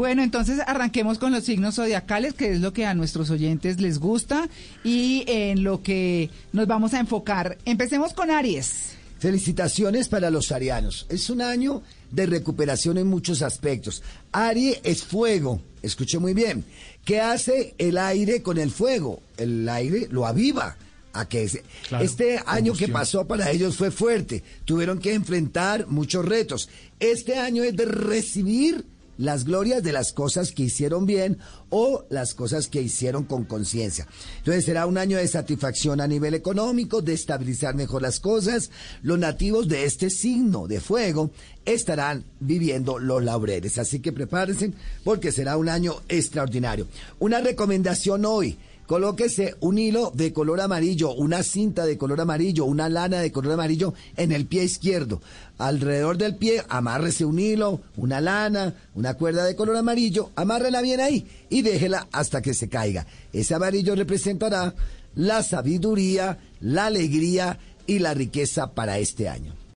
Bueno, entonces arranquemos con los signos zodiacales, que es lo que a nuestros oyentes les gusta y en lo que nos vamos a enfocar. Empecemos con Aries. Felicitaciones para los arianos. Es un año de recuperación en muchos aspectos. Aries es fuego, escuche muy bien. ¿Qué hace el aire con el fuego? El aire lo aviva. A que este año que pasó para ellos fue fuerte. Tuvieron que enfrentar muchos retos. Este año es de recibir las glorias de las cosas que hicieron bien o las cosas que hicieron con conciencia. Entonces será un año de satisfacción a nivel económico, de estabilizar mejor las cosas. Los nativos de este signo de fuego estarán viviendo los laureles. Así que prepárense porque será un año extraordinario. Una recomendación hoy colóquese un hilo de color amarillo, una cinta de color amarillo, una lana de color amarillo en el pie izquierdo. Alrededor del pie, amárrese un hilo, una lana, una cuerda de color amarillo, amárrela bien ahí y déjela hasta que se caiga. Ese amarillo representará la sabiduría, la alegría y la riqueza para este año.